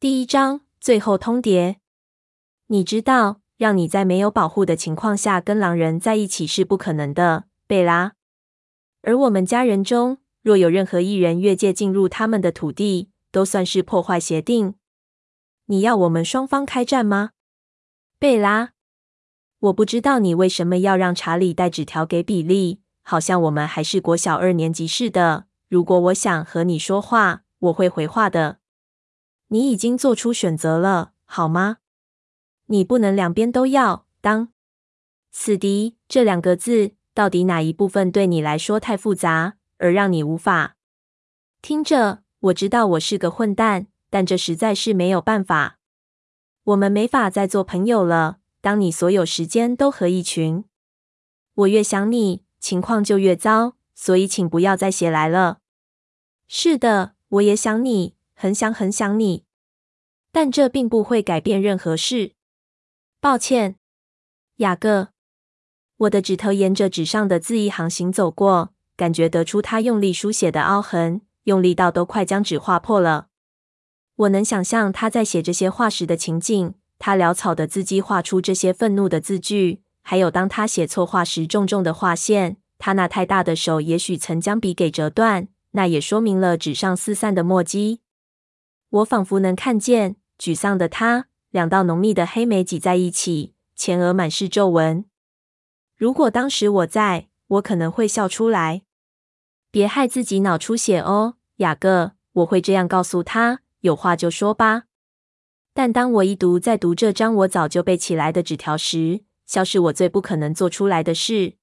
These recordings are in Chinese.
第一章最后通牒。你知道，让你在没有保护的情况下跟狼人在一起是不可能的，贝拉。而我们家人中，若有任何一人越界进入他们的土地，都算是破坏协定。你要我们双方开战吗？贝拉，我不知道你为什么要让查理带纸条给比利，好像我们还是国小二年级似的。如果我想和你说话，我会回话的。你已经做出选择了，好吗？你不能两边都要。当死敌这两个字，到底哪一部分对你来说太复杂，而让你无法听着？我知道我是个混蛋，但这实在是没有办法。我们没法再做朋友了。当你所有时间都和一群，我越想你，情况就越糟。所以，请不要再写来了。是的，我也想你，很想很想你，但这并不会改变任何事。抱歉，雅各。我的指头沿着纸上的字一行行走过，感觉得出他用力书写的凹痕，用力到都快将纸划破了。我能想象他在写这些话时的情景，他潦草的字迹画出这些愤怒的字句，还有当他写错话时重重的划线。他那太大的手也许曾将笔给折断，那也说明了纸上四散的墨迹。我仿佛能看见沮丧的他，两道浓密的黑眉挤在一起，前额满是皱纹。如果当时我在，我可能会笑出来。别害自己脑出血哦，雅各，我会这样告诉他。有话就说吧。但当我一读再读这张我早就背起来的纸条时，笑是我最不可能做出来的事。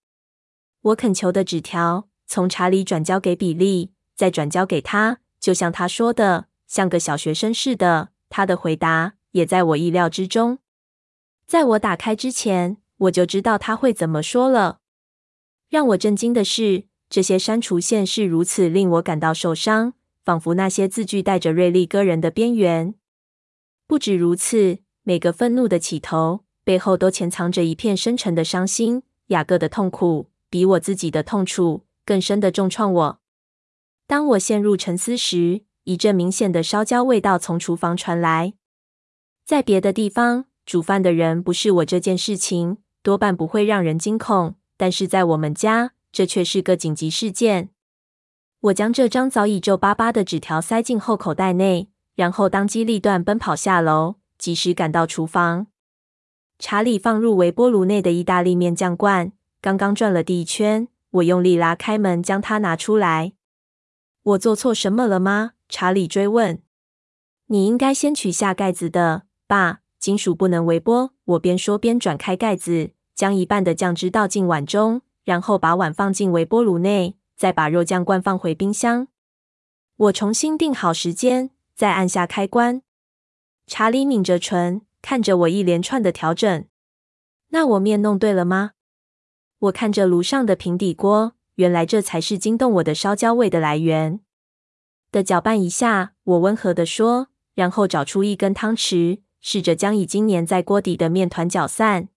我恳求的纸条从查理转交给比利，再转交给他，就像他说的，像个小学生似的。他的回答也在我意料之中。在我打开之前，我就知道他会怎么说了。让我震惊的是，这些删除线是如此令我感到受伤，仿佛那些字句带着锐利割人的边缘。不止如此，每个愤怒的起头背后都潜藏着一片深沉的伤心。雅各的痛苦。比我自己的痛楚更深的重创我。当我陷入沉思时，一阵明显的烧焦味道从厨房传来。在别的地方，煮饭的人不是我这件事情，多半不会让人惊恐。但是在我们家，这却是个紧急事件。我将这张早已皱巴巴的纸条塞进后口袋内，然后当机立断奔跑下楼，及时赶到厨房。查理放入微波炉内的意大利面酱罐。刚刚转了第一圈，我用力拉开门，将它拿出来。我做错什么了吗？查理追问。你应该先取下盖子的，爸。金属不能微波。我边说边转开盖子，将一半的酱汁倒进碗中，然后把碗放进微波炉内，再把肉酱罐放回冰箱。我重新定好时间，再按下开关。查理抿着唇，看着我一连串的调整。那我面弄对了吗？我看着炉上的平底锅，原来这才是惊动我的烧焦味的来源。的搅拌一下，我温和地说，然后找出一根汤匙，试着将已经粘在锅底的面团搅散。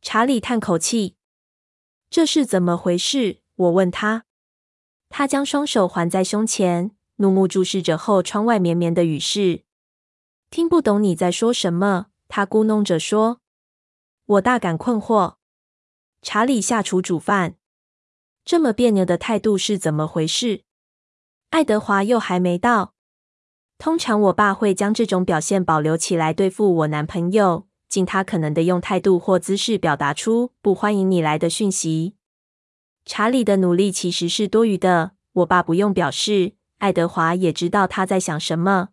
查理叹口气：“这是怎么回事？”我问他。他将双手环在胸前，怒目注视着后窗外绵绵的雨势。听不懂你在说什么，他咕哝着说。我大感困惑。查理下厨煮饭，这么别扭的态度是怎么回事？爱德华又还没到。通常我爸会将这种表现保留起来对付我男朋友，尽他可能的用态度或姿势表达出不欢迎你来的讯息。查理的努力其实是多余的，我爸不用表示，爱德华也知道他在想什么。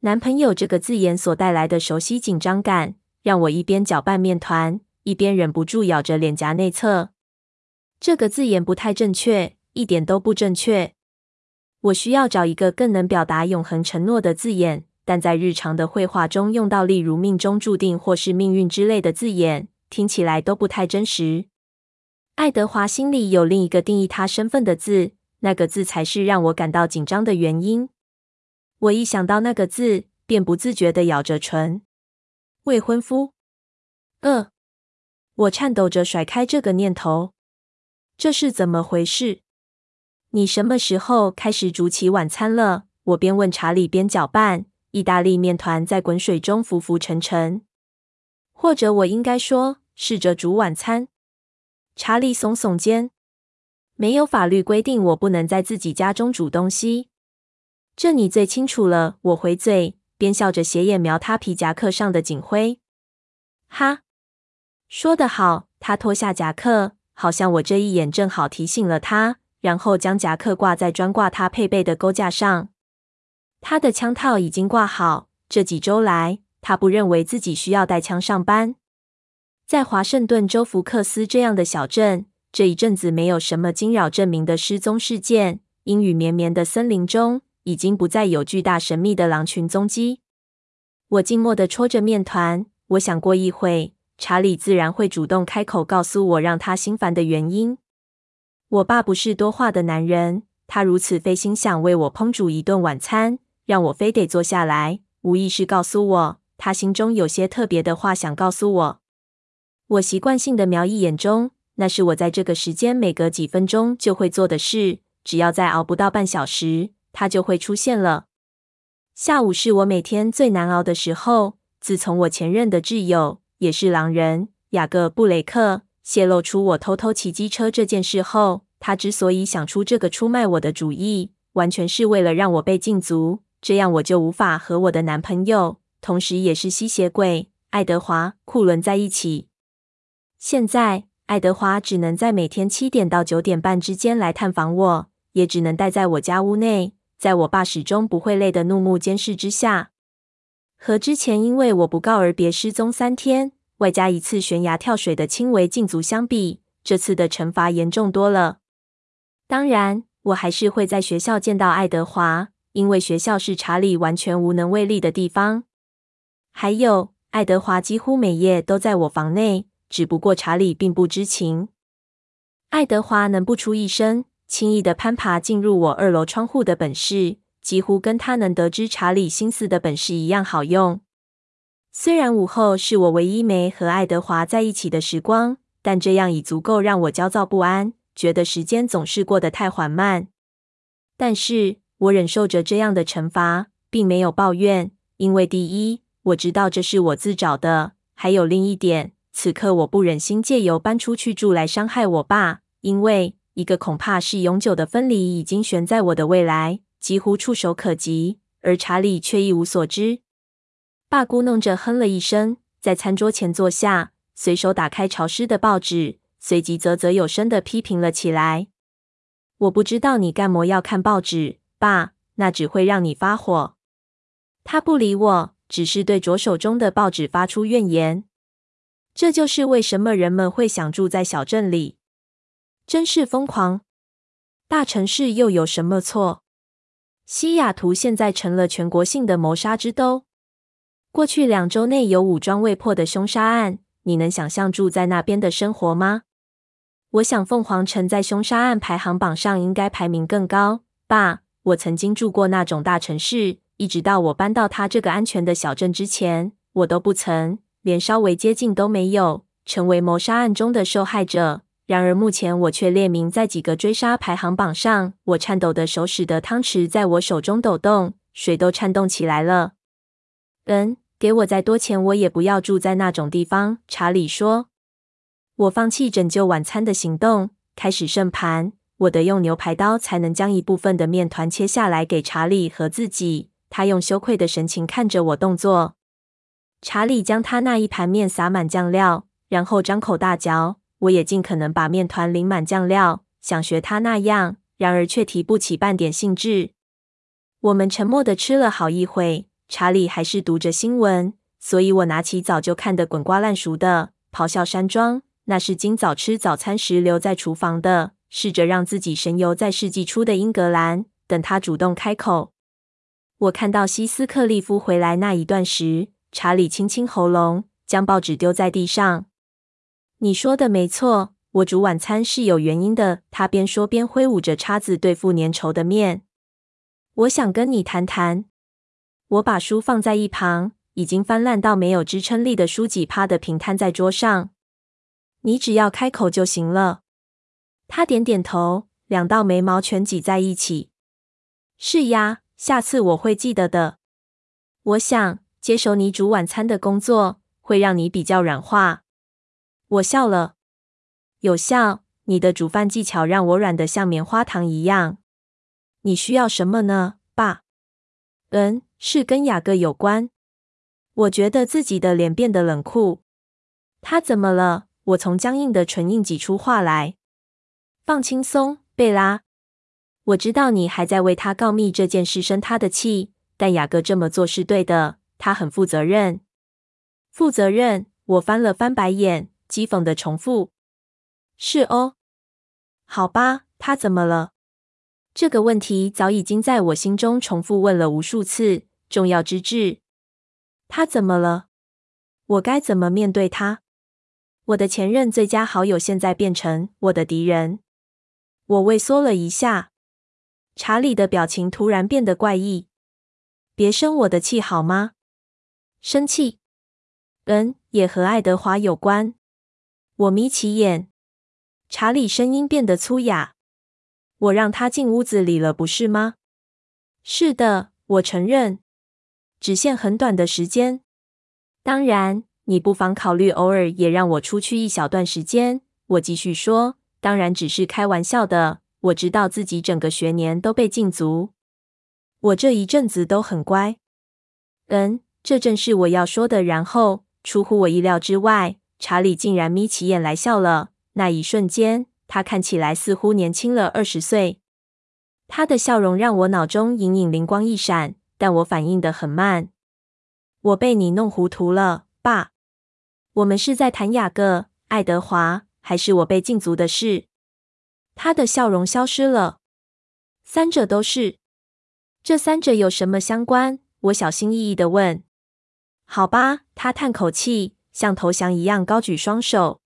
男朋友这个字眼所带来的熟悉紧张感，让我一边搅拌面团。一边忍不住咬着脸颊内侧，这个字眼不太正确，一点都不正确。我需要找一个更能表达永恒承诺的字眼，但在日常的绘画中用到，例如“命中注定”或是“命运”之类的字眼，听起来都不太真实。爱德华心里有另一个定义他身份的字，那个字才是让我感到紧张的原因。我一想到那个字，便不自觉地咬着唇。未婚夫，呃。我颤抖着甩开这个念头，这是怎么回事？你什么时候开始煮起晚餐了？我边问查理边搅拌，意大利面团在滚水中浮浮沉沉。或者我应该说，试着煮晚餐。查理耸耸肩。没有法律规定我不能在自己家中煮东西。这你最清楚了。我回嘴，边笑着斜眼瞄他皮夹克上的警徽。哈，说得好。他脱下夹克，好像我这一眼正好提醒了他，然后将夹克挂在专挂他配备的钩架上。他的枪套已经挂好。这几周来，他不认为自己需要带枪上班。在华盛顿州福克斯这样的小镇，这一阵子没有什么惊扰镇民的失踪事件。阴雨绵绵的森林中，已经不再有巨大神秘的狼群踪迹。我静默地戳着面团。我想过一会，查理自然会主动开口告诉我让他心烦的原因。我爸不是多话的男人，他如此费心想为我烹煮一顿晚餐，让我非得坐下来。无意识告诉我，他心中有些特别的话想告诉我。我习惯性的瞄一眼钟，那是我在这个时间每隔几分钟就会做的事。只要再熬不到半小时，他就会出现了。下午是我每天最难熬的时候。自从我前任的挚友，也是狼人雅各布雷克泄露出我偷偷骑机车这件事后，他之所以想出这个出卖我的主意，完全是为了让我被禁足。这样我就无法和我的男朋友，同时也是吸血鬼爱德华·库伦在一起。现在，爱德华只能在每天七点到九点半之间来探访我，也只能待在我家屋内，在我爸始终不会累的怒目监视之下。和之前因为我不告而别失踪三天，外加一次悬崖跳水的轻微禁足相比，这次的惩罚严重多了。当然，我还是会在学校见到爱德华。因为学校是查理完全无能为力的地方。还有，爱德华几乎每夜都在我房内，只不过查理并不知情。爱德华能不出一声，轻易地攀爬进入我二楼窗户的本事，几乎跟他能得知查理心思的本事一样好用。虽然午后是我唯一没和爱德华在一起的时光，但这样已足够让我焦躁不安，觉得时间总是过得太缓慢。但是。我忍受着这样的惩罚，并没有抱怨，因为第一，我知道这是我自找的；还有另一点，此刻我不忍心借由搬出去住来伤害我爸，因为一个恐怕是永久的分离已经悬在我的未来，几乎触手可及，而查理却一无所知。爸咕哝着哼了一声，在餐桌前坐下，随手打开潮湿的报纸，随即啧啧有声地批评了起来：“我不知道你干么要看报纸。”爸，那只会让你发火。他不理我，只是对着手中的报纸发出怨言。这就是为什么人们会想住在小镇里，真是疯狂。大城市又有什么错？西雅图现在成了全国性的谋杀之都。过去两周内有武装未破的凶杀案，你能想象住在那边的生活吗？我想凤凰城在凶杀案排行榜上应该排名更高，爸。我曾经住过那种大城市，一直到我搬到他这个安全的小镇之前，我都不曾，连稍微接近都没有，成为谋杀案中的受害者。然而目前我却列名在几个追杀排行榜上。我颤抖的手使得汤匙在我手中抖动，水都颤动起来了。嗯，给我再多钱，我也不要住在那种地方。查理说。我放弃拯救晚餐的行动，开始盛盘。我得用牛排刀才能将一部分的面团切下来给查理和自己。他用羞愧的神情看着我动作。查理将他那一盘面撒满酱料，然后张口大嚼。我也尽可能把面团淋满酱料，想学他那样，然而却提不起半点兴致。我们沉默的吃了好一会，查理还是读着新闻，所以我拿起早就看得滚瓜烂熟的《咆哮山庄》，那是今早吃早餐时留在厨房的。试着让自己神游在世纪初的英格兰，等他主动开口。我看到希斯克利夫回来那一段时，查理清清喉咙，将报纸丢在地上。你说的没错，我煮晚餐是有原因的。他边说边挥舞着叉子对付粘稠的面。我想跟你谈谈。我把书放在一旁，已经翻烂到没有支撑力的书籍啪的平摊在桌上。你只要开口就行了。他点点头，两道眉毛全挤在一起。是呀，下次我会记得的。我想接手你煮晚餐的工作会让你比较软化。我笑了，有效。你的煮饭技巧让我软得像棉花糖一样。你需要什么呢，爸？嗯，是跟雅各有关。我觉得自己的脸变得冷酷。他怎么了？我从僵硬的唇印挤出话来。放轻松，贝拉。我知道你还在为他告密这件事生他的气，但雅各这么做是对的。他很负责任。负责任？我翻了翻白眼，讥讽的重复：“是哦。”好吧，他怎么了？这个问题早已经在我心中重复问了无数次。重要之至，他怎么了？我该怎么面对他？我的前任最佳好友现在变成我的敌人。我畏缩了一下。查理的表情突然变得怪异。别生我的气好吗？生气？嗯，也和爱德华有关。我眯起眼。查理声音变得粗哑。我让他进屋子里了，不是吗？是的，我承认。只限很短的时间。当然，你不妨考虑偶尔也让我出去一小段时间。我继续说，当然只是开玩笑的。我知道自己整个学年都被禁足。我这一阵子都很乖。嗯，这正是我要说的。然后，出乎我意料之外，查理竟然眯起眼来笑了。那一瞬间，他看起来似乎年轻了二十岁。他的笑容让我脑中隐隐灵光一闪，但我反应得很慢。我被你弄糊涂了，爸。我们是在谈雅各、爱德华，还是我被禁足的事？他的笑容消失了。三者都是。这三者有什么相关？我小心翼翼地问。好吧，他叹口气，像投降一样高举双手。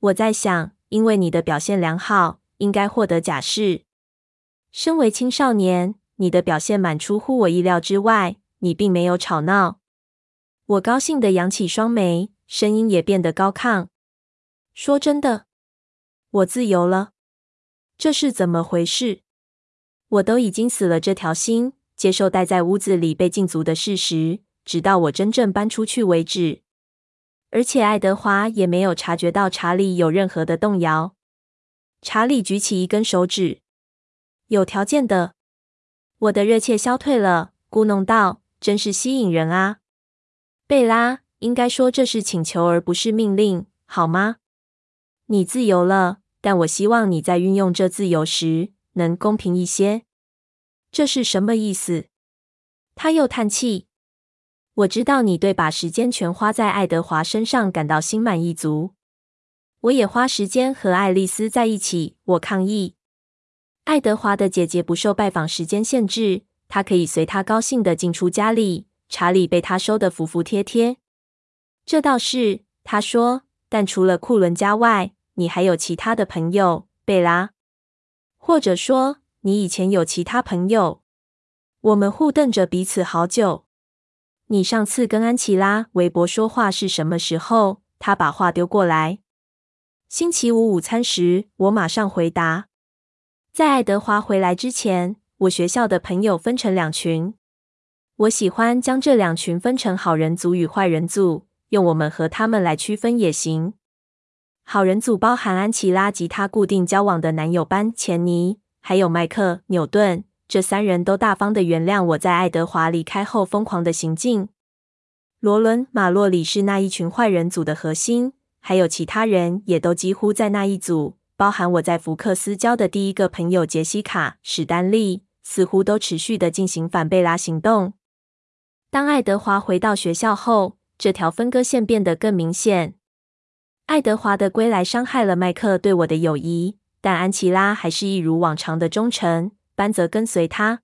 我在想，因为你的表现良好，应该获得假释。身为青少年，你的表现蛮出乎我意料之外。你并没有吵闹。我高兴的扬起双眉，声音也变得高亢。说真的，我自由了。这是怎么回事？我都已经死了这条心，接受待在屋子里被禁足的事实，直到我真正搬出去为止。而且爱德华也没有察觉到查理有任何的动摇。查理举起一根手指，有条件的。我的热切消退了，咕哝道：“真是吸引人啊，贝拉。应该说这是请求而不是命令，好吗？你自由了，但我希望你在运用这自由时能公平一些。这是什么意思？”他又叹气。我知道你对把时间全花在爱德华身上感到心满意足。我也花时间和爱丽丝在一起。我抗议。爱德华的姐姐不受拜访时间限制，她可以随她高兴地进出家里。查理被她收得服服帖帖。这倒是，他说。但除了库伦家外，你还有其他的朋友，贝拉。或者说，你以前有其他朋友。我们互瞪着彼此好久。你上次跟安琪拉·韦伯说话是什么时候？他把话丢过来。星期五午餐时，我马上回答。在爱德华回来之前，我学校的朋友分成两群。我喜欢将这两群分成好人组与坏人组，用我们和他们来区分也行。好人组包含安琪拉及她固定交往的男友班钱尼，还有麦克·纽顿。这三人都大方的原谅我在爱德华离开后疯狂的行径。罗伦·马洛里是那一群坏人组的核心，还有其他人也都几乎在那一组，包含我在福克斯交的第一个朋友杰西卡·史丹利，似乎都持续的进行反贝拉行动。当爱德华回到学校后，这条分割线变得更明显。爱德华的归来伤害了麦克对我的友谊，但安琪拉还是一如往常的忠诚。班则跟随他。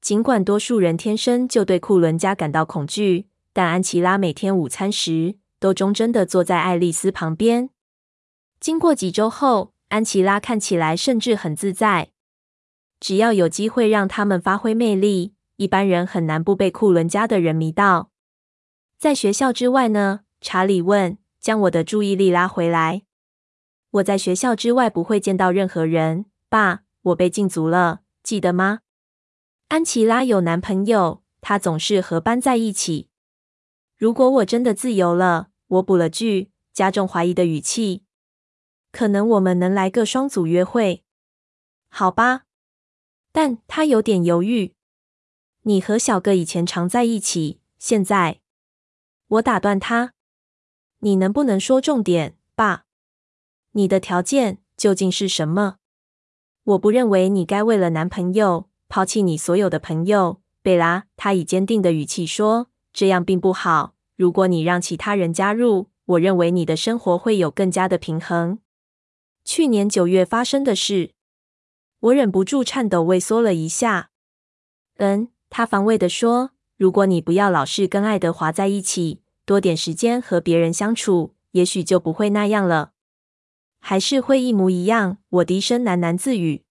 尽管多数人天生就对库伦家感到恐惧，但安琪拉每天午餐时都忠贞地坐在爱丽丝旁边。经过几周后，安琪拉看起来甚至很自在。只要有机会让他们发挥魅力，一般人很难不被库伦家的人迷到。在学校之外呢？查理问，将我的注意力拉回来。我在学校之外不会见到任何人，爸。我被禁足了，记得吗？安琪拉有男朋友，他总是和班在一起。如果我真的自由了，我补了句，加重怀疑的语气，可能我们能来个双组约会，好吧？但他有点犹豫。你和小哥以前常在一起，现在……我打断他，你能不能说重点，爸？你的条件究竟是什么？我不认为你该为了男朋友抛弃你所有的朋友，贝拉。他以坚定的语气说：“这样并不好。如果你让其他人加入，我认为你的生活会有更加的平衡。”去年九月发生的事，我忍不住颤抖，畏缩了一下。嗯，他防卫地说：“如果你不要老是跟爱德华在一起，多点时间和别人相处，也许就不会那样了。”还是会一模一样。我低声喃喃自语：“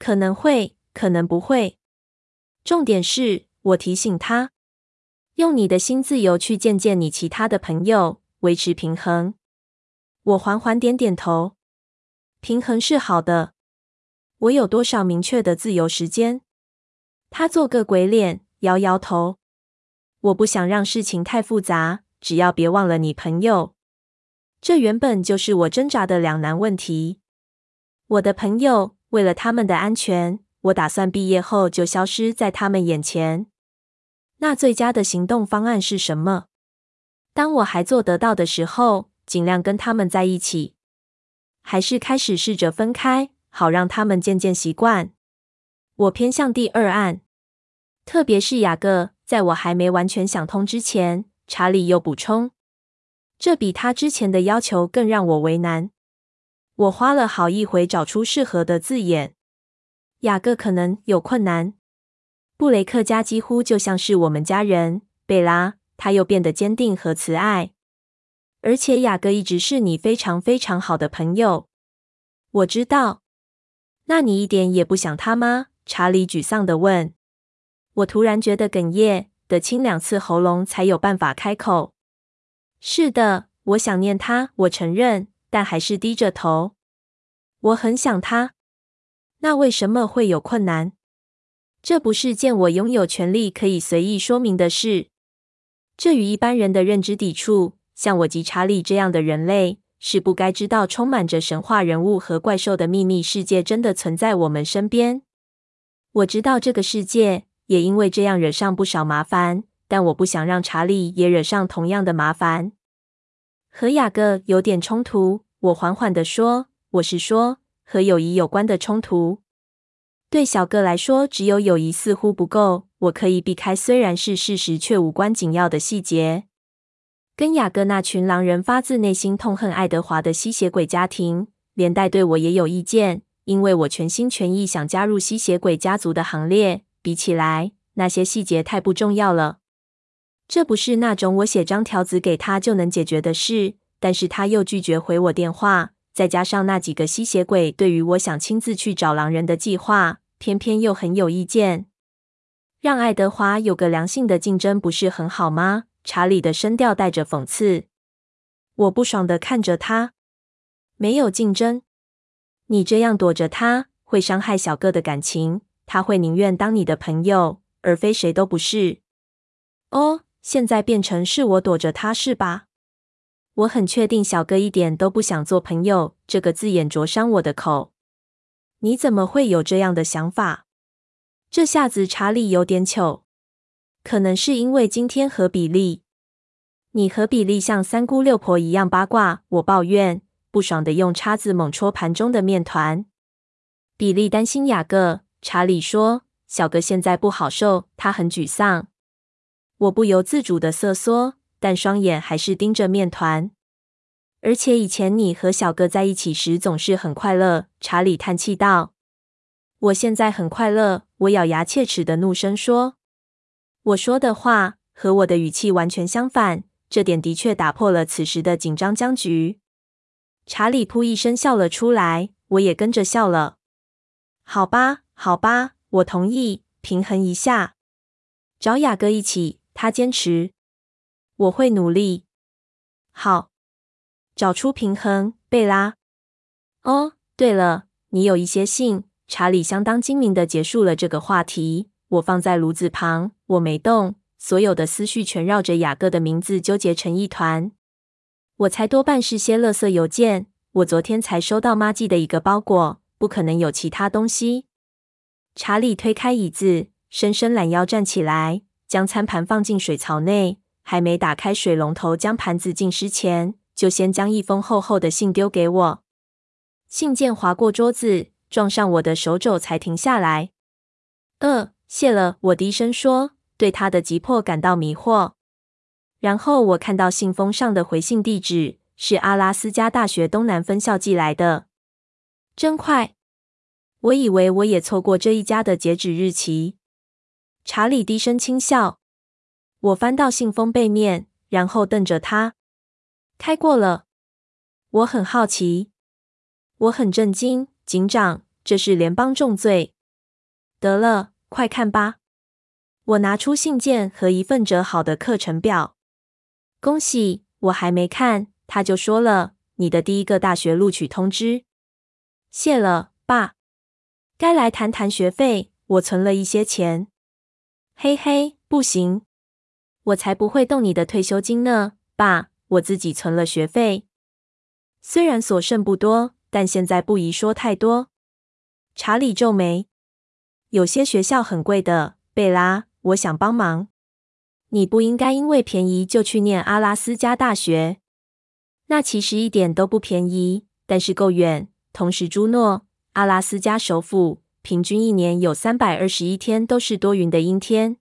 可能会，可能不会。重点是，我提醒他，用你的新自由去见见你其他的朋友，维持平衡。”我缓缓点点头。平衡是好的。我有多少明确的自由时间？他做个鬼脸，摇摇头。我不想让事情太复杂，只要别忘了你朋友。这原本就是我挣扎的两难问题。我的朋友，为了他们的安全，我打算毕业后就消失在他们眼前。那最佳的行动方案是什么？当我还做得到的时候，尽量跟他们在一起，还是开始试着分开，好让他们渐渐习惯？我偏向第二案，特别是雅各。在我还没完全想通之前，查理又补充。这比他之前的要求更让我为难。我花了好一会找出适合的字眼。雅各可能有困难。布雷克家几乎就像是我们家人。贝拉，他又变得坚定和慈爱。而且雅各一直是你非常非常好的朋友。我知道。那你一点也不想他吗？查理沮丧地问。我突然觉得哽咽，得清两次喉咙才有办法开口。是的，我想念他，我承认，但还是低着头。我很想他。那为什么会有困难？这不是件我拥有权利可以随意说明的事。这与一般人的认知抵触。像我及查理这样的人类，是不该知道充满着神话人物和怪兽的秘密世界真的存在我们身边。我知道这个世界，也因为这样惹上不少麻烦。但我不想让查理也惹上同样的麻烦。和雅各有点冲突，我缓缓地说：“我是说和友谊有关的冲突。对小个来说，只有友谊似乎不够。我可以避开虽然是事实却无关紧要的细节。跟雅各那群狼人发自内心痛恨爱德华的吸血鬼家庭，连带对我也有意见，因为我全心全意想加入吸血鬼家族的行列。比起来，那些细节太不重要了。”这不是那种我写张条子给他就能解决的事，但是他又拒绝回我电话，再加上那几个吸血鬼对于我想亲自去找狼人的计划，偏偏又很有意见。让爱德华有个良性的竞争不是很好吗？查理的声调带着讽刺。我不爽地看着他，没有竞争，你这样躲着他会伤害小个的感情，他会宁愿当你的朋友，而非谁都不是。哦。现在变成是我躲着他，是吧？我很确定小哥一点都不想做朋友。这个字眼灼伤我的口。你怎么会有这样的想法？这下子查理有点糗。可能是因为今天和比利，你和比利像三姑六婆一样八卦。我抱怨，不爽的用叉子猛戳盘中的面团。比利担心雅各。查理说：“小哥现在不好受，他很沮丧。”我不由自主的瑟缩，但双眼还是盯着面团。而且以前你和小哥在一起时总是很快乐。查理叹气道：“我现在很快乐。”我咬牙切齿的怒声说：“我说的话和我的语气完全相反。”这点的确打破了此时的紧张僵局。查理噗一声笑了出来，我也跟着笑了。好吧，好吧，我同意，平衡一下，找雅各一起。他坚持，我会努力。好，找出平衡，贝拉。哦，对了，你有一些信。查理相当精明的结束了这个话题。我放在炉子旁，我没动，所有的思绪全绕着雅各的名字纠结成一团。我猜多半是些垃圾邮件。我昨天才收到妈寄的一个包裹，不可能有其他东西。查理推开椅子，伸伸懒腰站起来，将餐盘放进水槽内，还没打开水龙头将盘子浸湿前，就先将一封厚厚的信丢给我。信件划过桌子，撞上我的手肘才停下来。呃，谢了，我低声说，对他的急迫感到迷惑。然后我看到信封上的回信地址。是阿拉斯加大学东南分校寄来的，真快！我以为我也错过这一家的截止日期。查理低声轻笑。我翻到信封背面，然后瞪着他。开过了。我很好奇。我很震惊，警长，这是联邦重罪。得了，快看吧。我拿出信件和一份折好的课程表。恭喜，我还没看。他就说了：“你的第一个大学录取通知。”谢了，爸。该来谈谈学费。我存了一些钱。嘿嘿，不行，我才不会动你的退休金呢，爸。我自己存了学费，虽然所剩不多，但现在不宜说太多。查理皱眉：“有些学校很贵的，贝拉。我想帮忙。你不应该因为便宜就去念阿拉斯加大学。”那其实一点都不便宜，但是够远。同时，朱诺，阿拉斯加首府，平均一年有三百二十一天都是多云的阴天。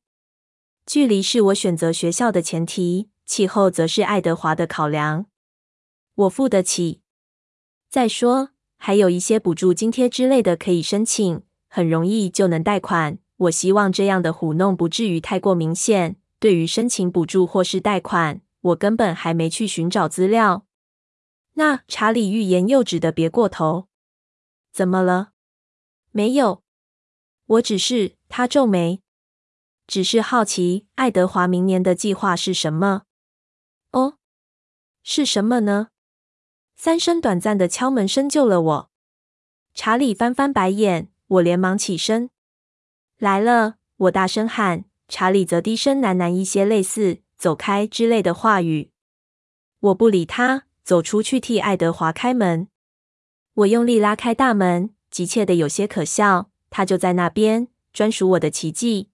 距离是我选择学校的前提，气候则是爱德华的考量。我付得起。再说，还有一些补助津贴之类的可以申请，很容易就能贷款。我希望这样的糊弄不至于太过明显。对于申请补助或是贷款，我根本还没去寻找资料。那查理欲言又止的别过头，怎么了？没有，我只是……他皱眉，只是好奇爱德华明年的计划是什么？哦，是什么呢？三声短暂的敲门声救了我。查理翻翻白眼，我连忙起身。来了，我大声喊。查理则低声喃喃一些类似“走开”之类的话语。我不理他。走出去替爱德华开门，我用力拉开大门，急切的有些可笑。他就在那边，专属我的奇迹。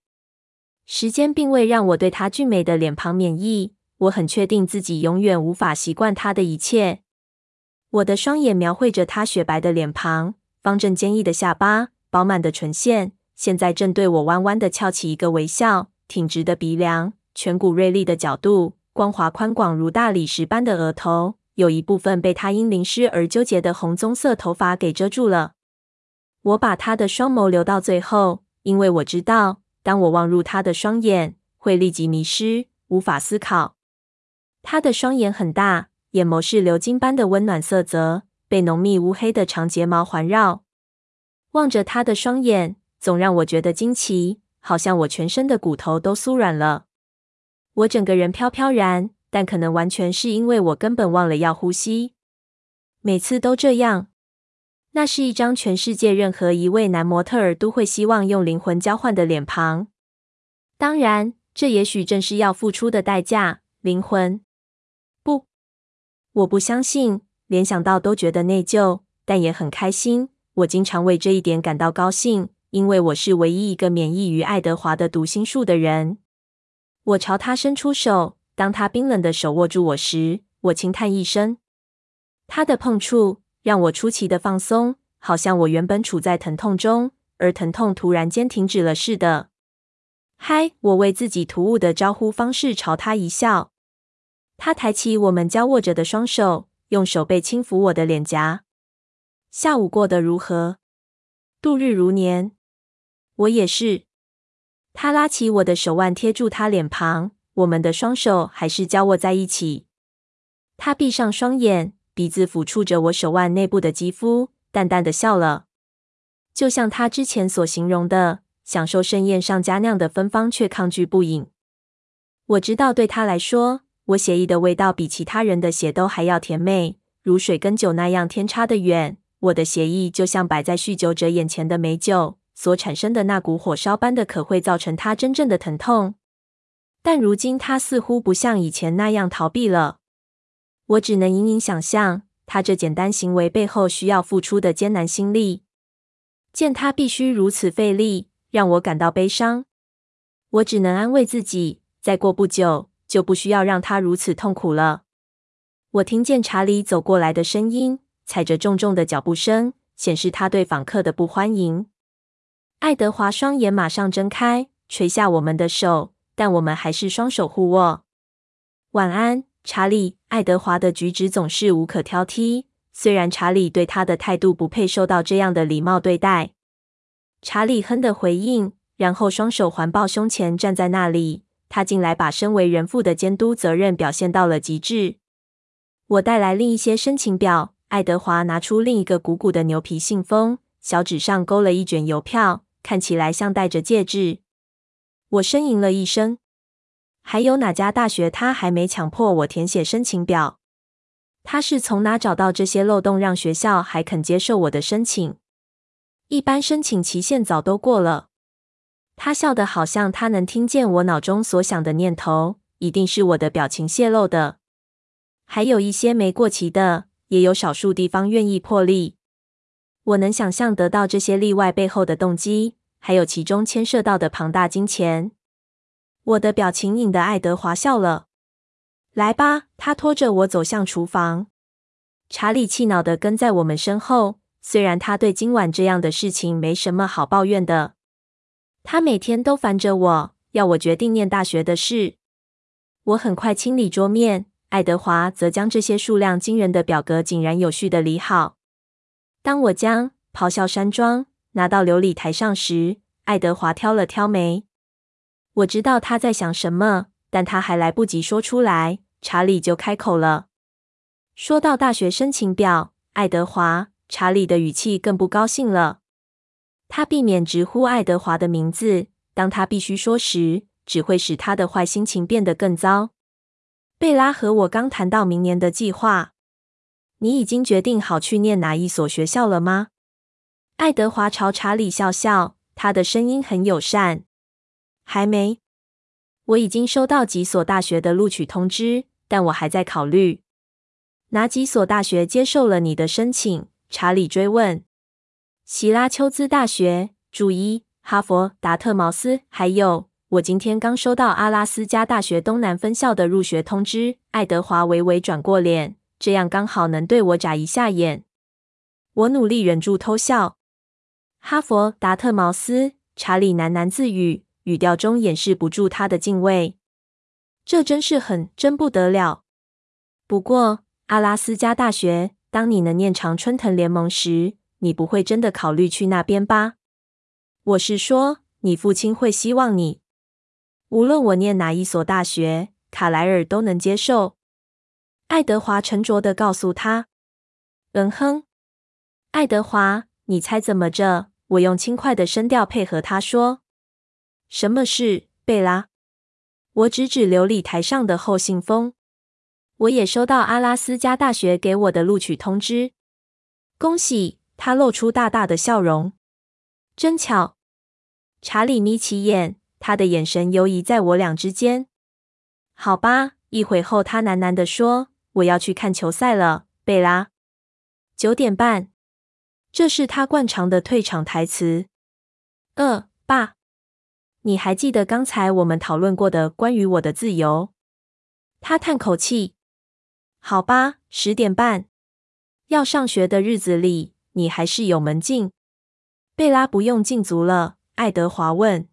时间并未让我对他俊美的脸庞免疫，我很确定自己永远无法习惯他的一切。我的双眼描绘着他雪白的脸庞，方正坚毅的下巴，饱满的唇线，现在正对我弯弯的翘起一个微笑，挺直的鼻梁，颧骨锐利的角度，光滑宽广如大理石般的额头。有一部分被他因淋湿而纠结的红棕色头发给遮住了。我把他的双眸留到最后，因为我知道，当我望入他的双眼，会立即迷失，无法思考。他的双眼很大，眼眸是鎏金般的温暖色泽，被浓密乌黑的长睫毛环绕。望着他的双眼，总让我觉得惊奇，好像我全身的骨头都酥软了。我整个人飘飘然。但可能完全是因为我根本忘了要呼吸，每次都这样。那是一张全世界任何一位男模特儿都会希望用灵魂交换的脸庞。当然，这也许正是要付出的代价。灵魂？不，我不相信。联想到都觉得内疚，但也很开心。我经常为这一点感到高兴，因为我是唯一一个免疫于爱德华的读心术的人。我朝他伸出手。当他冰冷的手握住我时，我轻叹一声。他的碰触让我出奇的放松，好像我原本处在疼痛中，而疼痛突然间停止了似的。嗨，我为自己突兀的招呼方式朝他一笑。他抬起我们交握着的双手，用手背轻抚我的脸颊。下午过得如何？度日如年。我也是。他拉起我的手腕，贴住他脸庞。我们的双手还是交握在一起。他闭上双眼，鼻子抚触着我手腕内部的肌肤，淡淡的笑了，就像他之前所形容的，享受盛宴上佳酿的芬芳，却抗拒不饮。我知道，对他来说，我血液的味道比其他人的血都还要甜美，如水跟酒那样天差得远。我的协议就像摆在酗酒者眼前的美酒，所产生的那股火烧般的渴会造成他真正的疼痛。但如今他似乎不像以前那样逃避了。我只能隐隐想象他这简单行为背后需要付出的艰难心力。见他必须如此费力，让我感到悲伤。我只能安慰自己，再过不久就不需要让他如此痛苦了。我听见查理走过来的声音，踩着重重的脚步声，显示他对访客的不欢迎。爱德华双眼马上睁开，垂下我们的手。但我们还是双手互握。晚安，查理。爱德华的举止总是无可挑剔，虽然查理对他的态度不配受到这样的礼貌对待。查理哼的回应，然后双手环抱胸前站在那里。他近来把身为人父的监督责任表现到了极致。我带来另一些申请表。爱德华拿出另一个鼓鼓的牛皮信封，小纸上勾了一卷邮票，看起来像戴着戒指。我呻吟了一声。还有哪家大学他还没强迫我填写申请表？他是从哪找到这些漏洞，让学校还肯接受我的申请？一般申请期限早都过了。他笑得好像他能听见我脑中所想的念头，一定是我的表情泄露的。还有一些没过期的，也有少数地方愿意破例。我能想象得到这些例外背后的动机。还有其中牵涉到的庞大金钱，我的表情引得爱德华笑了。来吧，他拖着我走向厨房。查理气恼地跟在我们身后，虽然他对今晚这样的事情没什么好抱怨的。他每天都烦着我，要我决定念大学的事。我很快清理桌面，爱德华则将这些数量惊人的表格井然有序地理好。当我将咆哮山庄拿到琉璃台上时，爱德华挑了挑眉。我知道他在想什么，但他还来不及说出来，查理就开口了。说到大学申请表，爱德华，查理的语气更不高兴了。他避免直呼爱德华的名字，当他必须说时，只会使他的坏心情变得更糟。贝拉和我刚谈到明年的计划，你已经决定好去念哪一所学校了吗？爱德华朝查理笑笑，他的声音很友善。还没，我已经收到几所大学的录取通知，但我还在考虑。哪几所大学接受了你的申请？查理追问。希拉丘兹大学、注一、哈佛、达特茅斯，还有我今天刚收到阿拉斯加大学东南分校的入学通知。爱德华微微转过脸，这样刚好能对我眨一下眼。我努力忍住偷笑。哈佛、达特茅斯，查理喃喃自语，语调中掩饰不住他的敬畏。这真是很真不得了。不过，阿拉斯加大学，当你能念常春藤联盟时，你不会真的考虑去那边吧？我是说，你父亲会希望你，无论我念哪一所大学，卡莱尔都能接受。爱德华沉着地告诉他：“嗯哼，爱德华，你猜怎么着？”我用轻快的声调配合他说：“什么事，贝拉？”我指指琉璃台上的厚信封。我也收到阿拉斯加大学给我的录取通知。恭喜！他露出大大的笑容。真巧。查理眯起眼，他的眼神游移在我俩之间。好吧。一会后，他喃喃地说：“我要去看球赛了，贝拉。九点半。”这是他惯常的退场台词。呃，爸，你还记得刚才我们讨论过的关于我的自由？他叹口气。好吧，十点半。要上学的日子里，你还是有门禁。贝拉不用禁足了，爱德华问。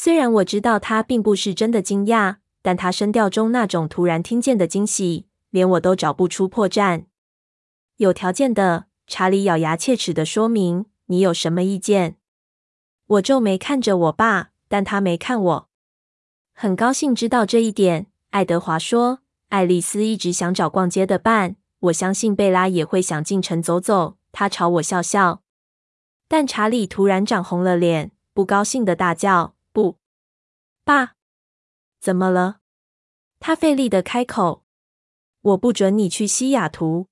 虽然我知道他并不是真的惊讶，但他声调中那种突然听见的惊喜，连我都找不出破绽。有条件的。查理咬牙切齿的说明：“你有什么意见？”我皱眉看着我爸，但他没看我。很高兴知道这一点，爱德华说：“爱丽丝一直想找逛街的伴，我相信贝拉也会想进城走走。”他朝我笑笑，但查理突然涨红了脸，不高兴的大叫：“，爸，怎么了？”他费力地开口：“我不准你去西雅图。”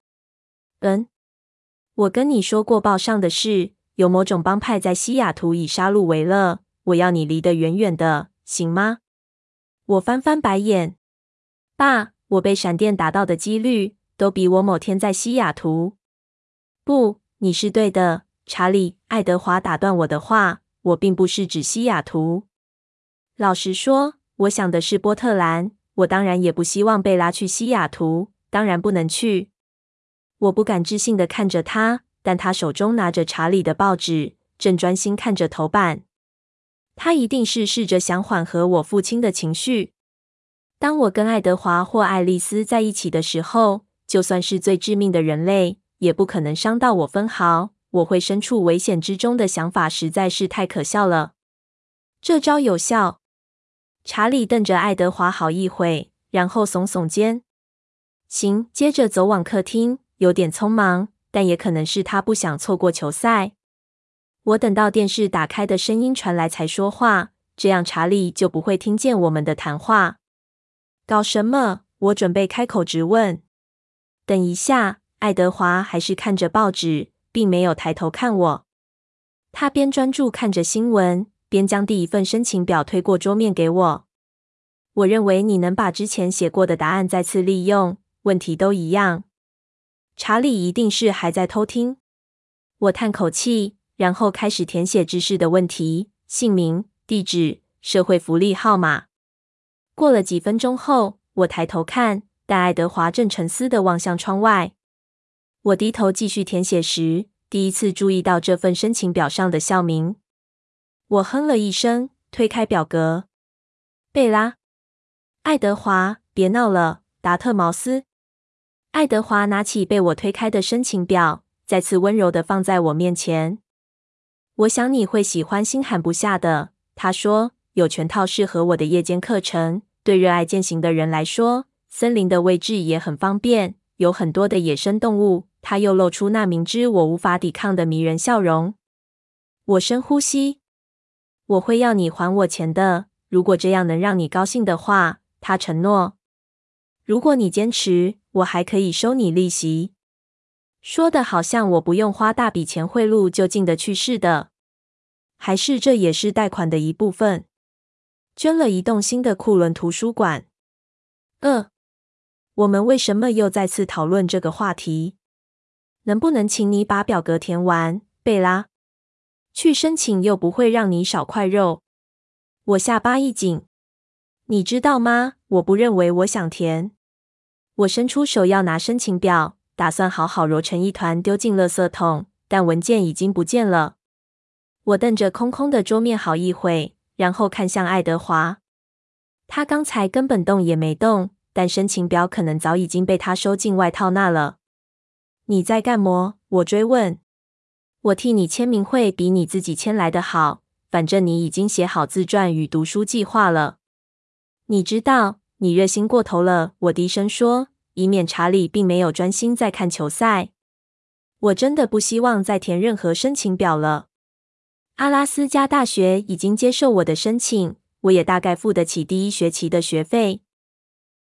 嗯。我跟你说过报上的事，有某种帮派在西雅图以杀戮为乐，我要你离得远远的，行吗？我翻翻白眼。爸，我被闪电打到的几率都比我某天在西雅图。不，你是对的，查理。爱德华打断我的话，我并不是指西雅图。老实说，我想的是波特兰。我当然也不希望被拉去西雅图，当然不能去。我不敢置信地看着他。但他手中拿着查理的报纸，正专心看着头版。他一定是试着想缓和我父亲的情绪。当我跟爱德华或爱丽丝在一起的时候，就算是最致命的人类，也不可能伤到我分毫。我会身处危险之中的想法实在是太可笑了。这招有效。查理瞪着爱德华好一会，然后耸耸肩。行，接着走往客厅，有点匆忙。但也可能是他不想错过球赛。我等到电视打开的声音传来才说话，这样查理就不会听见我们的谈话。搞什么？我准备开口直问。等一下，爱德华还是看着报纸，并没有抬头看我。他边专注看着新闻，边将第一份申请表推过桌面给我。我认为你能把之前写过的答案再次利用，问题都一样。查理一定是还在偷听。我叹口气，然后开始填写知识的问题：姓名、地址、社会福利号码。过了几分钟后，我抬头看，但爱德华正沉思地望向窗外。我低头继续填写时，第一次注意到这份申请表上的校名。我哼了一声，推开表格。贝拉，爱德华，别闹了，达特茅斯。爱德华拿起被我推开的申请表，再次温柔地放在我面前。我想你会喜欢心寒不下的，他说，有全套适合我的夜间课程。对热爱健行的人来说，森林的位置也很方便，有很多的野生动物。他又露出那明知我无法抵抗的迷人笑容。我深呼吸。我会要你还我钱的，如果这样能让你高兴的话，他承诺。如果你坚持，我还可以收你利息。说的好像我不用花大笔钱贿赂就进得去似的，还是这也是贷款的一部分？捐了一栋新的库伦图书馆。呃，我们为什么又再次讨论这个话题？能不能请你把表格填完，贝拉？去申请又不会让你少块肉。我下巴一紧，你知道吗？我不认为我想填。我伸出手要拿申请表，打算好好揉成一团丢进垃圾桶，但文件已经不见了。我瞪着空空的桌面好一会，然后看向爱德华。他刚才根本动也没动，但申请表可能早已经被他收进外套那了。你在干么？我追问。我替你签名会比你自己签来的好，反正你已经写好自传与读书计划了。你知道。你热心过头了，我低声说，以免查理并没有专心在看球赛。我真的不希望再填任何申请表了。阿拉斯加大学已经接受我的申请，我也大概付得起第一学期的学费。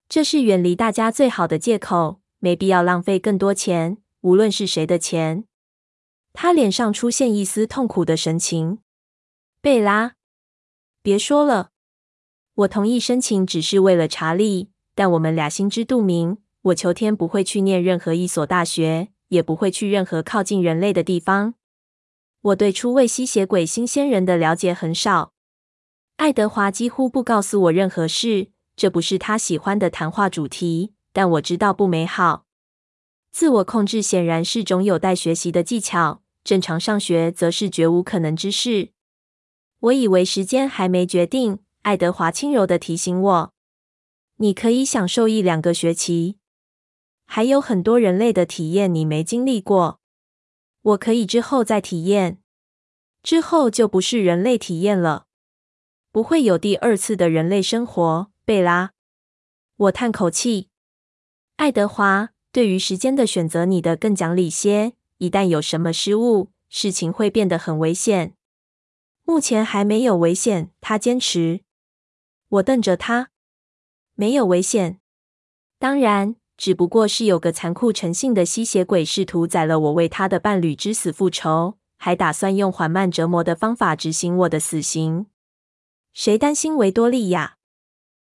这是远离大家最好的借口，没必要浪费更多钱，无论是谁的钱。他脸上出现一丝痛苦的神情。贝拉，别说了。我同意申请，只是为了查理。但我们俩心知肚明，我秋天不会去念任何一所大学，也不会去任何靠近人类的地方。我对初为吸血鬼新鲜人的了解很少。爱德华几乎不告诉我任何事，这不是他喜欢的谈话主题。但我知道不美好。自我控制显然是种有待学习的技巧，正常上学则是绝无可能之事。我以为时间还没决定。爱德华轻柔地提醒我：“你可以享受一两个学期，还有很多人类的体验你没经历过。我可以之后再体验，之后就不是人类体验了，不会有第二次的人类生活。”贝拉，我叹口气。爱德华，对于时间的选择，你的更讲理些。一旦有什么失误，事情会变得很危险。目前还没有危险，他坚持。我瞪着他，没有危险。当然，只不过是有个残酷诚信的吸血鬼试图宰了我为他的伴侣之死复仇，还打算用缓慢折磨的方法执行我的死刑。谁担心维多利亚？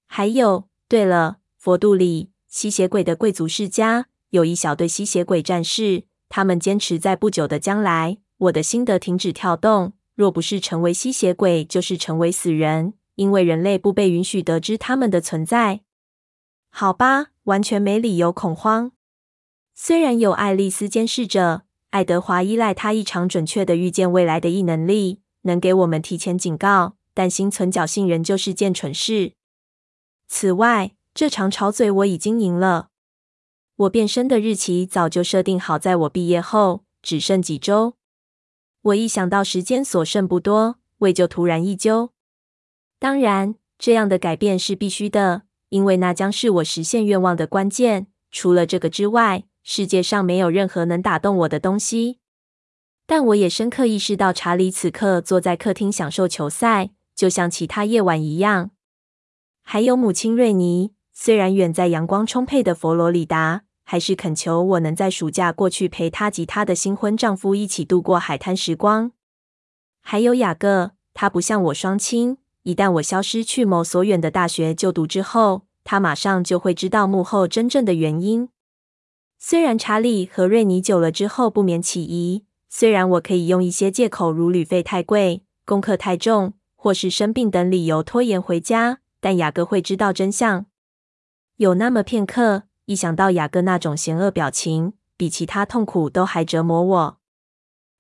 还有，对了，佛度里吸血鬼的贵族世家有一小队吸血鬼战士，他们坚持在不久的将来，我的心得停止跳动。若不是成为吸血鬼，就是成为死人，因为人类不被允许得知他们的存在。好吧，完全没理由恐慌。虽然有爱丽丝监视着，爱德华依赖他异常准确的预见未来的异能力，能给我们提前警告，但心存侥幸仍旧是件蠢事。此外，这场吵嘴我已经赢了。我变身的日期早就设定好，在我毕业后，只剩几周。我一想到时间所剩不多，胃就突然一揪。当然，这样的改变是必须的，因为那将是我实现愿望的关键。除了这个之外，世界上没有任何能打动我的东西。但我也深刻意识到，查理此刻坐在客厅享受球赛，就像其他夜晚一样。还有母亲瑞妮，虽然远在阳光充沛的佛罗里达。还是恳求我能在暑假过去陪她及她的新婚丈夫一起度过海滩时光。还有雅各，他不像我双亲，一旦我消失去某所远的大学就读之后，他马上就会知道幕后真正的原因。虽然查理和瑞尼久了之后不免起疑，虽然我可以用一些借口如旅费太贵、功课太重，或是生病等理由拖延回家，但雅各会知道真相。有那么片刻。一想到雅各那种嫌恶表情，比其他痛苦都还折磨我。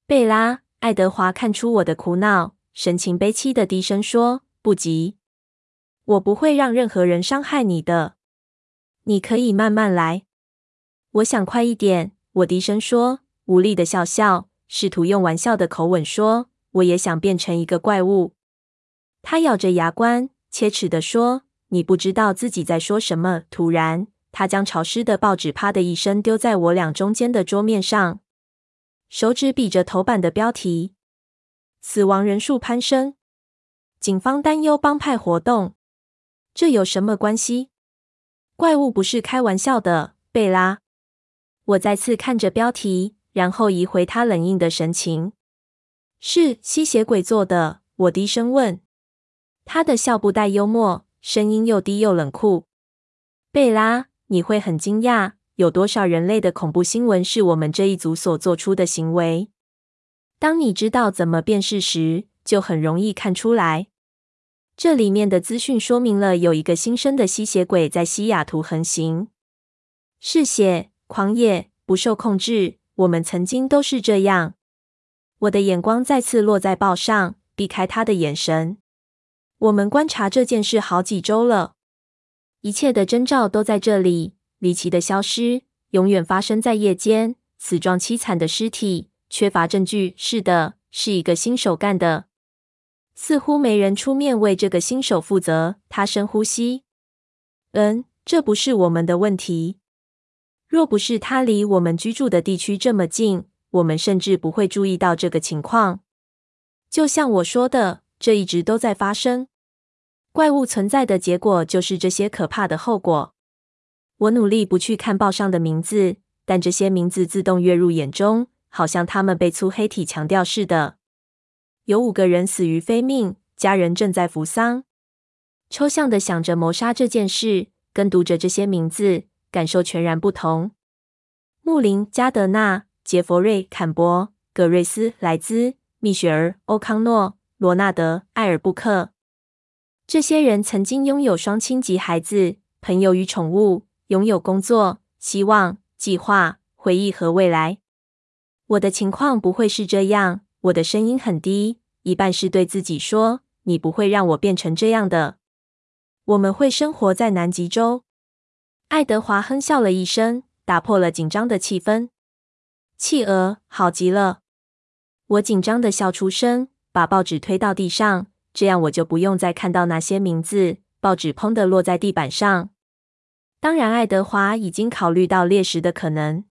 贝拉，爱德华看出我的苦恼，神情悲戚的低声说：“不急，我不会让任何人伤害你的。你可以慢慢来。”我想快一点。我低声说，无力的笑笑，试图用玩笑的口吻说：“我也想变成一个怪物。”他咬着牙关，切齿地说：“你不知道自己在说什么。”突然。他将潮湿的报纸“啪”的一声丢在我俩中间的桌面上，手指比着头版的标题：“死亡人数攀升，警方担忧帮派活动。”这有什么关系？怪物不是开玩笑的，贝拉。我再次看着标题，然后移回他冷硬的神情。是吸血鬼做的？我低声问。他的笑不带幽默，声音又低又冷酷。贝拉。你会很惊讶，有多少人类的恐怖新闻是我们这一组所做出的行为。当你知道怎么辨识时，就很容易看出来。这里面的资讯说明了有一个新生的吸血鬼在西雅图横行，嗜血、狂野、不受控制。我们曾经都是这样。我的眼光再次落在报上，避开他的眼神。我们观察这件事好几周了。一切的征兆都在这里：离奇的消失，永远发生在夜间，死状凄惨的尸体，缺乏证据。是的，是一个新手干的。似乎没人出面为这个新手负责。他深呼吸。嗯，这不是我们的问题。若不是他离我们居住的地区这么近，我们甚至不会注意到这个情况。就像我说的，这一直都在发生。怪物存在的结果就是这些可怕的后果。我努力不去看报上的名字，但这些名字自动跃入眼中，好像他们被粗黑体强调似的。有五个人死于非命，家人正在服丧。抽象的想着谋杀这件事，跟读着这些名字，感受全然不同。穆林、加德纳、杰佛瑞、坎伯、葛瑞斯、莱兹、蜜雪儿、欧康诺、罗纳德、艾尔布克。这些人曾经拥有双亲及孩子、朋友与宠物，拥有工作、希望、计划、回忆和未来。我的情况不会是这样。我的声音很低，一半是对自己说：“你不会让我变成这样的。”我们会生活在南极洲。爱德华哼笑了一声，打破了紧张的气氛。企鹅，好极了！我紧张的笑出声，把报纸推到地上。这样我就不用再看到那些名字。报纸砰的落在地板上。当然，爱德华已经考虑到猎食的可能。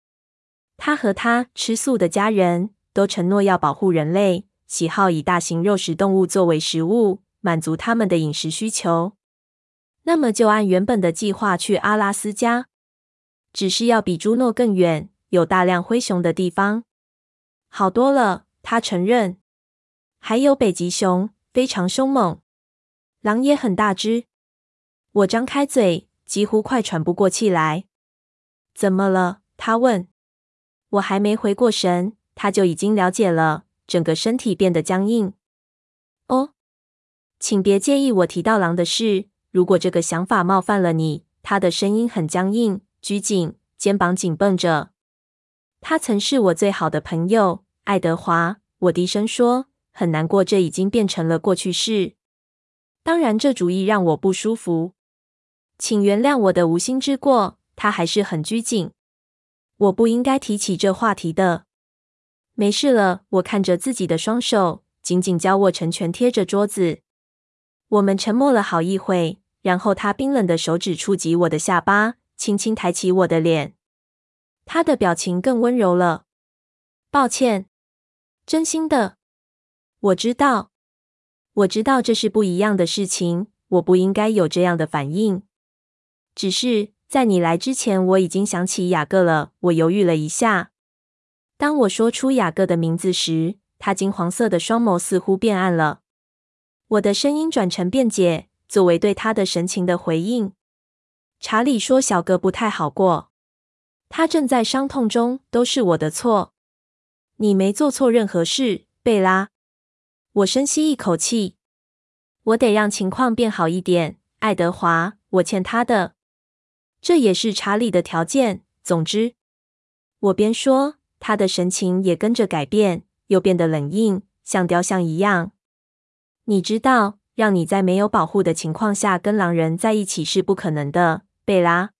他和他吃素的家人都承诺要保护人类，喜好以大型肉食动物作为食物，满足他们的饮食需求。那么就按原本的计划去阿拉斯加，只是要比朱诺更远，有大量灰熊的地方。好多了。他承认。还有北极熊，非常凶猛。狼也很大只。我张开嘴，几乎快喘不过气来。怎么了？他问。我还没回过神，他就已经了解了，整个身体变得僵硬。哦，请别介意我提到狼的事。如果这个想法冒犯了你，他的声音很僵硬，拘谨，肩膀紧绷着。他曾是我最好的朋友，爱德华。我低声说，很难过，这已经变成了过去式。当然，这主意让我不舒服，请原谅我的无心之过。他还是很拘谨。我不应该提起这话题的。没事了。我看着自己的双手，紧紧交握成拳，贴着桌子。我们沉默了好一会，然后他冰冷的手指触及我的下巴，轻轻抬起我的脸。他的表情更温柔了。抱歉，真心的。我知道，我知道这是不一样的事情。我不应该有这样的反应。只是。在你来之前，我已经想起雅各了。我犹豫了一下。当我说出雅各的名字时，他金黄色的双眸似乎变暗了。我的声音转成辩解，作为对他的神情的回应。查理说：“小哥不太好过，他正在伤痛中，都是我的错。你没做错任何事，贝拉。”我深吸一口气。我得让情况变好一点，爱德华。我欠他的。这也是查理的条件。总之，我边说，他的神情也跟着改变，又变得冷硬，像雕像一样。你知道，让你在没有保护的情况下跟狼人在一起是不可能的，贝拉。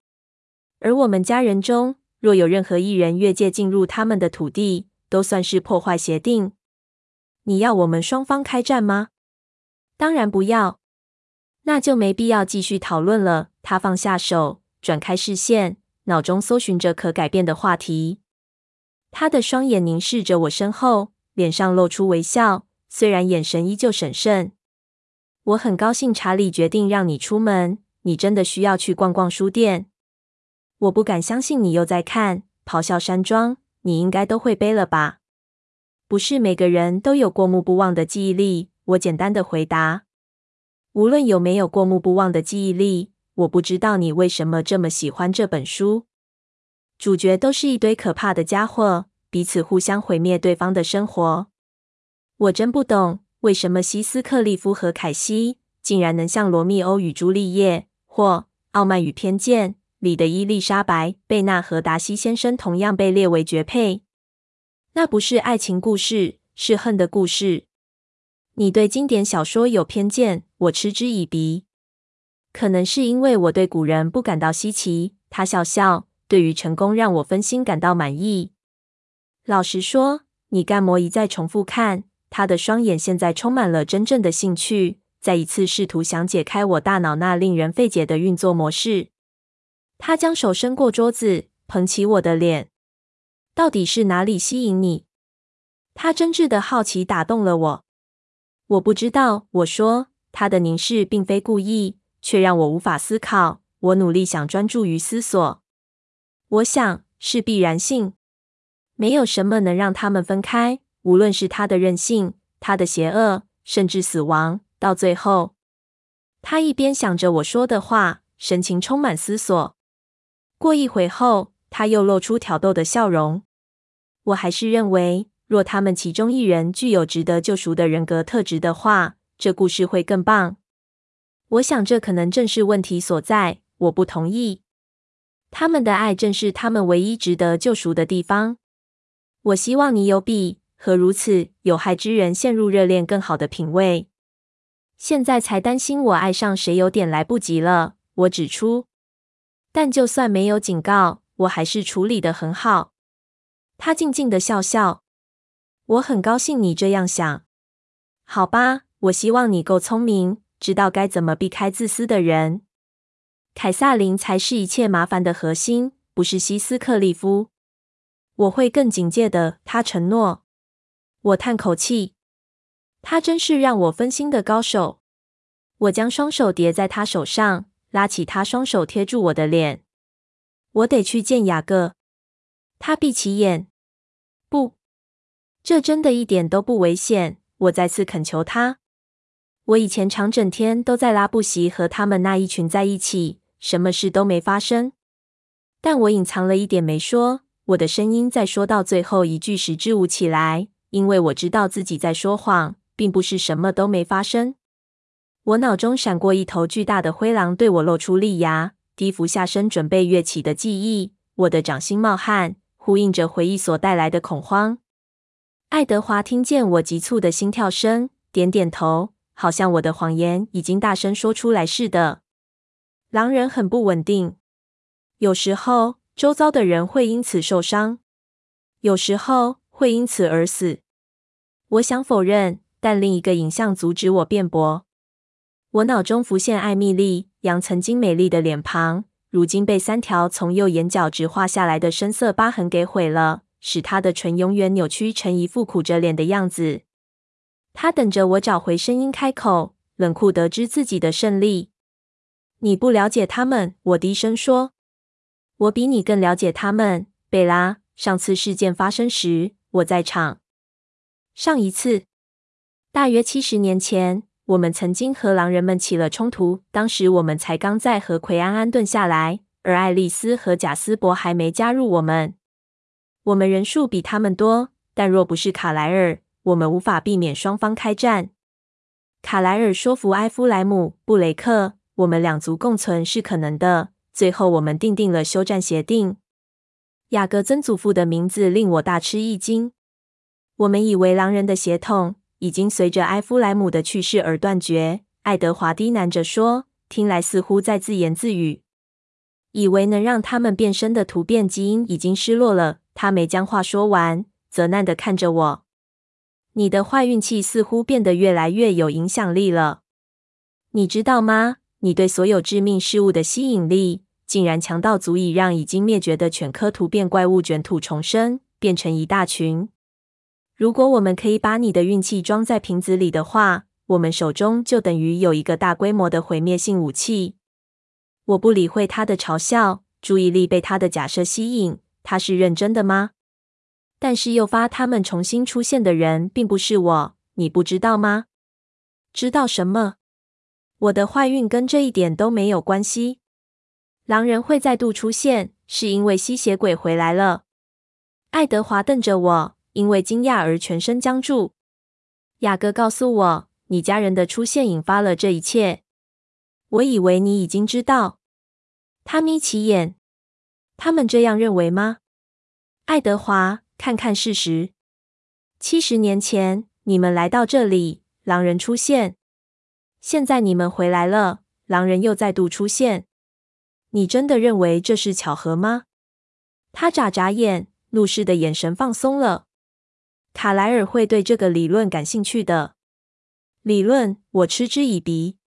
而我们家人中，若有任何一人越界进入他们的土地，都算是破坏协定。你要我们双方开战吗？当然不要。那就没必要继续讨论了。他放下手。转开视线，脑中搜寻着可改变的话题。他的双眼凝视着我身后，脸上露出微笑，虽然眼神依旧审慎。我很高兴查理决定让你出门。你真的需要去逛逛书店。我不敢相信你又在看《咆哮山庄》，你应该都会背了吧？不是每个人都有过目不忘的记忆力。我简单的回答。无论有没有过目不忘的记忆力。我不知道你为什么这么喜欢这本书。主角都是一堆可怕的家伙，彼此互相毁灭对方的生活。我真不懂为什么希斯克利夫和凯西竟然能像《罗密欧与朱丽叶》或《傲慢与偏见》里的伊丽莎白·贝纳和达西先生同样被列为绝配。那不是爱情故事，是恨的故事。你对经典小说有偏见，我嗤之以鼻。可能是因为我对古人不感到稀奇。他笑笑，对于成功让我分心感到满意。老实说，你干嘛一再重复看？他的双眼现在充满了真正的兴趣，再一次试图想解开我大脑那令人费解的运作模式。他将手伸过桌子，捧起我的脸。到底是哪里吸引你？他真挚的好奇打动了我。我不知道，我说。他的凝视并非故意。却让我无法思考。我努力想专注于思索。我想是必然性，没有什么能让他们分开。无论是他的任性，他的邪恶，甚至死亡。到最后，他一边想着我说的话，神情充满思索。过一会后，他又露出挑逗的笑容。我还是认为，若他们其中一人具有值得救赎的人格特质的话，这故事会更棒。我想，这可能正是问题所在。我不同意。他们的爱正是他们唯一值得救赎的地方。我希望你有比和如此有害之人陷入热恋更好的品味。现在才担心我爱上谁有点来不及了。我指出，但就算没有警告，我还是处理得很好。他静静的笑笑。我很高兴你这样想。好吧，我希望你够聪明。知道该怎么避开自私的人。凯撒琳才是一切麻烦的核心，不是希斯克利夫。我会更警戒的，他承诺。我叹口气。他真是让我分心的高手。我将双手叠在他手上，拉起他双手贴住我的脸。我得去见雅各。他闭起眼。不，这真的一点都不危险。我再次恳求他。我以前常整天都在拉布席和他们那一群在一起，什么事都没发生。但我隐藏了一点没说。我的声音在说到最后一句时支吾起来，因为我知道自己在说谎，并不是什么都没发生。我脑中闪过一头巨大的灰狼对我露出利牙，低伏下身准备跃起的记忆。我的掌心冒汗，呼应着回忆所带来的恐慌。爱德华听见我急促的心跳声，点点头，好像我的谎言已经大声说出来似的。狼人很不稳定，有时候周遭的人会因此受伤，有时候会因此而死。我想否认，但另一个影像阻止我辩驳。我脑中浮现艾蜜莉·杨曾经美丽的脸庞，如今被三条从右眼角直划下来的深色疤痕给毁了。使他的唇永远扭曲成一副苦着脸的样子。他等着我找回声音开口，冷酷得知自己的胜利。你不了解他们，我低声说。我比你更了解他们，贝拉。上次事件发生时，我在场。上一次，大约七十年前，我们曾经和狼人们起了冲突。当时我们才刚在和奎安安顿下来，而爱丽丝和贾斯伯还没加入我们。我们人数比他们多，但若不是卡莱尔，我们无法避免双方开战。卡莱尔说服埃夫莱姆·布雷克，我们两族共存是可能的。最后，我们订定了休战协定。雅各曾祖父的名字令我大吃一惊。我们以为狼人的血统已经随着埃夫莱姆的去世而断绝。爱德华低喃着说，听来似乎在自言自语。以为能让他们变身的突变基因已经失落了。他没将话说完，责难的看着我：“你的坏运气似乎变得越来越有影响力了，你知道吗？你对所有致命事物的吸引力，竟然强到足以让已经灭绝的犬科突变怪物卷土重生，变成一大群。如果我们可以把你的运气装在瓶子里的话，我们手中就等于有一个大规模的毁灭性武器。”我不理会他的嘲笑，注意力被他的假设吸引。他是认真的吗？但是诱发他们重新出现的人并不是我，你不知道吗？知道什么？我的坏运跟这一点都没有关系。狼人会再度出现，是因为吸血鬼回来了。爱德华瞪着我，因为惊讶而全身僵住。雅各告诉我，你家人的出现引发了这一切。我以为你已经知道。他眯起眼。他们这样认为吗？爱德华，看看事实。七十年前，你们来到这里，狼人出现。现在你们回来了，狼人又再度出现。你真的认为这是巧合吗？他眨眨眼，怒视的眼神放松了。卡莱尔会对这个理论感兴趣的。理论，我嗤之以鼻。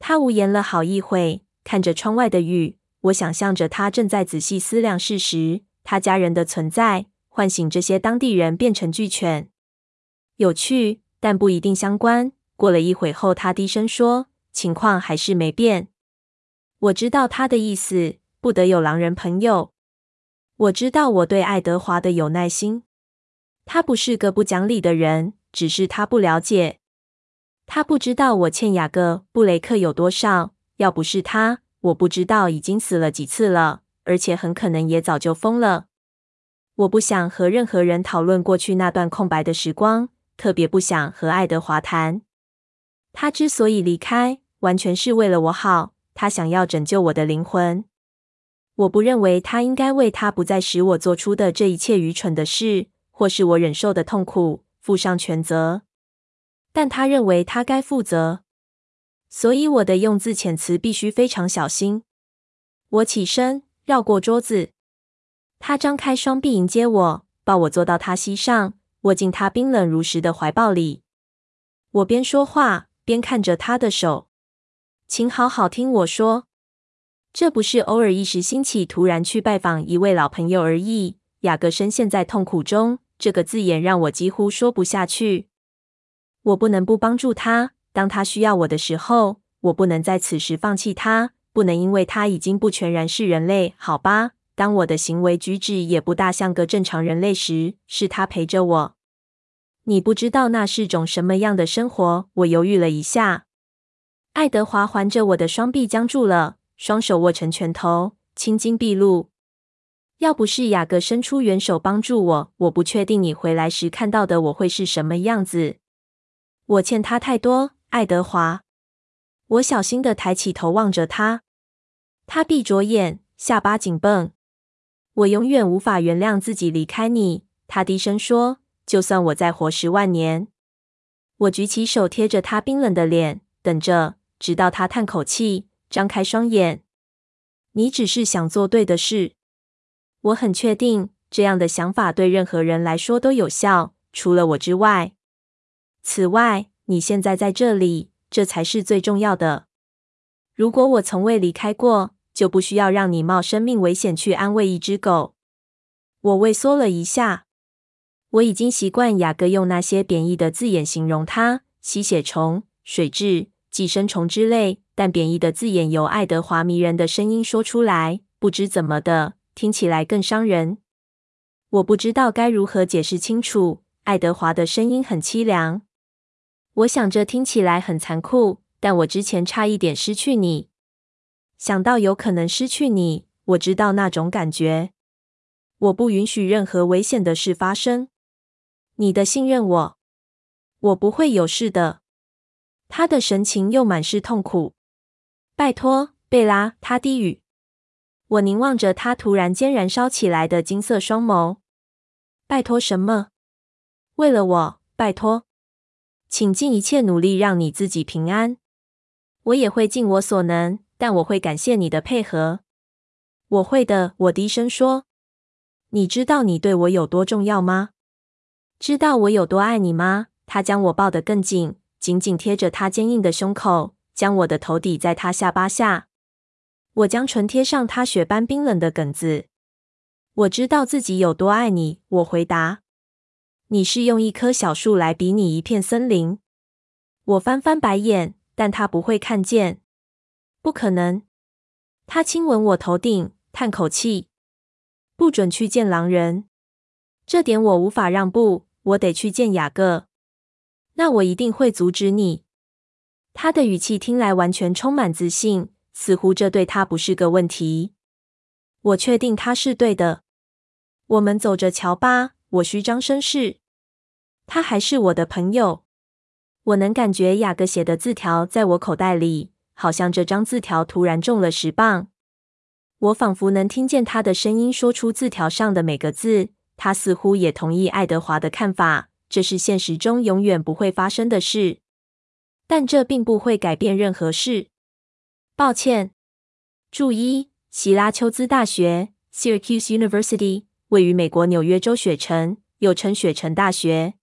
他无言了好一会，看着窗外的雨。我想象着他正在仔细思量事实，他家人的存在唤醒这些当地人变成巨犬。有趣，但不一定相关。过了一会后，他低声说：“情况还是没变。”我知道他的意思，不得有狼人朋友。我知道我对爱德华的有耐心。他不是个不讲理的人，只是他不了解。他不知道我欠雅各·布雷克有多少。要不是他。我不知道已经死了几次了，而且很可能也早就疯了。我不想和任何人讨论过去那段空白的时光，特别不想和爱德华谈。他之所以离开，完全是为了我好。他想要拯救我的灵魂。我不认为他应该为他不再使我做出的这一切愚蠢的事，或是我忍受的痛苦，负上全责。但他认为他该负责。所以我的用字遣词必须非常小心。我起身，绕过桌子。他张开双臂迎接我，抱我坐到他膝上，握进他冰冷如石的怀抱里。我边说话边看着他的手。请好好听我说，这不是偶尔一时兴起突然去拜访一位老朋友而已。雅各深陷在痛苦中，这个字眼让我几乎说不下去。我不能不帮助他。当他需要我的时候，我不能在此时放弃他，不能因为他已经不全然是人类，好吧？当我的行为举止也不大像个正常人类时，是他陪着我。你不知道那是种什么样的生活。我犹豫了一下。爱德华环着我的双臂僵住了，双手握成拳头，青筋毕露。要不是雅各伸出援手帮助我，我不确定你回来时看到的我会是什么样子。我欠他太多，爱德华。我小心地抬起头望着他，他闭着眼，下巴紧绷。我永远无法原谅自己离开你，他低声说。就算我再活十万年。我举起手贴着他冰冷的脸，等着，直到他叹口气，张开双眼。你只是想做对的事。我很确定，这样的想法对任何人来说都有效，除了我之外。此外，你现在在这里，这才是最重要的。如果我从未离开过，就不需要让你冒生命危险去安慰一只狗。我畏缩了一下。我已经习惯雅各用那些贬义的字眼形容它：吸血虫、水蛭、寄生虫之类。但贬义的字眼由爱德华迷人的声音说出来，不知怎么的，听起来更伤人。我不知道该如何解释清楚。爱德华的声音很凄凉。我想这听起来很残酷，但我之前差一点失去你。想到有可能失去你，我知道那种感觉。我不允许任何危险的事发生。你的信任我，我不会有事的。他的神情又满是痛苦。拜托，贝拉，他低语。我凝望着他突然间燃烧起来的金色双眸。拜托什么？为了我，拜托，请尽一切努力让你自己平安。我也会尽我所能，但我会感谢你的配合。我会的，我低声说。你知道你对我有多重要吗？知道我有多爱你吗？他将我抱得更紧，紧紧贴着他坚硬的胸口，将我的头抵在他下巴下。我将唇贴上他雪般冰冷的梗子。我知道自己有多爱你，我回答。你是用一棵小树来比拟一片森林。我翻翻白眼，但他不会看见。不可能。他亲吻我头顶，叹口气。不准去见狼人，这点我无法让步。我得去见雅各，那我一定会阻止你。他的语气听来完全充满自信，似乎这对他不是个问题。我确定他是对的。我们走着瞧吧。我虚张声势。他还是我的朋友。我能感觉雅各写的字条在我口袋里，好像这张字条突然重了十磅。我仿佛能听见他的声音说出字条上的每个字。他似乎也同意爱德华的看法，这是现实中永远不会发生的事。但这并不会改变任何事。抱歉。注一：希拉丘兹大学 （Syracuse University） 位于美国纽约州雪城，又称雪城大学，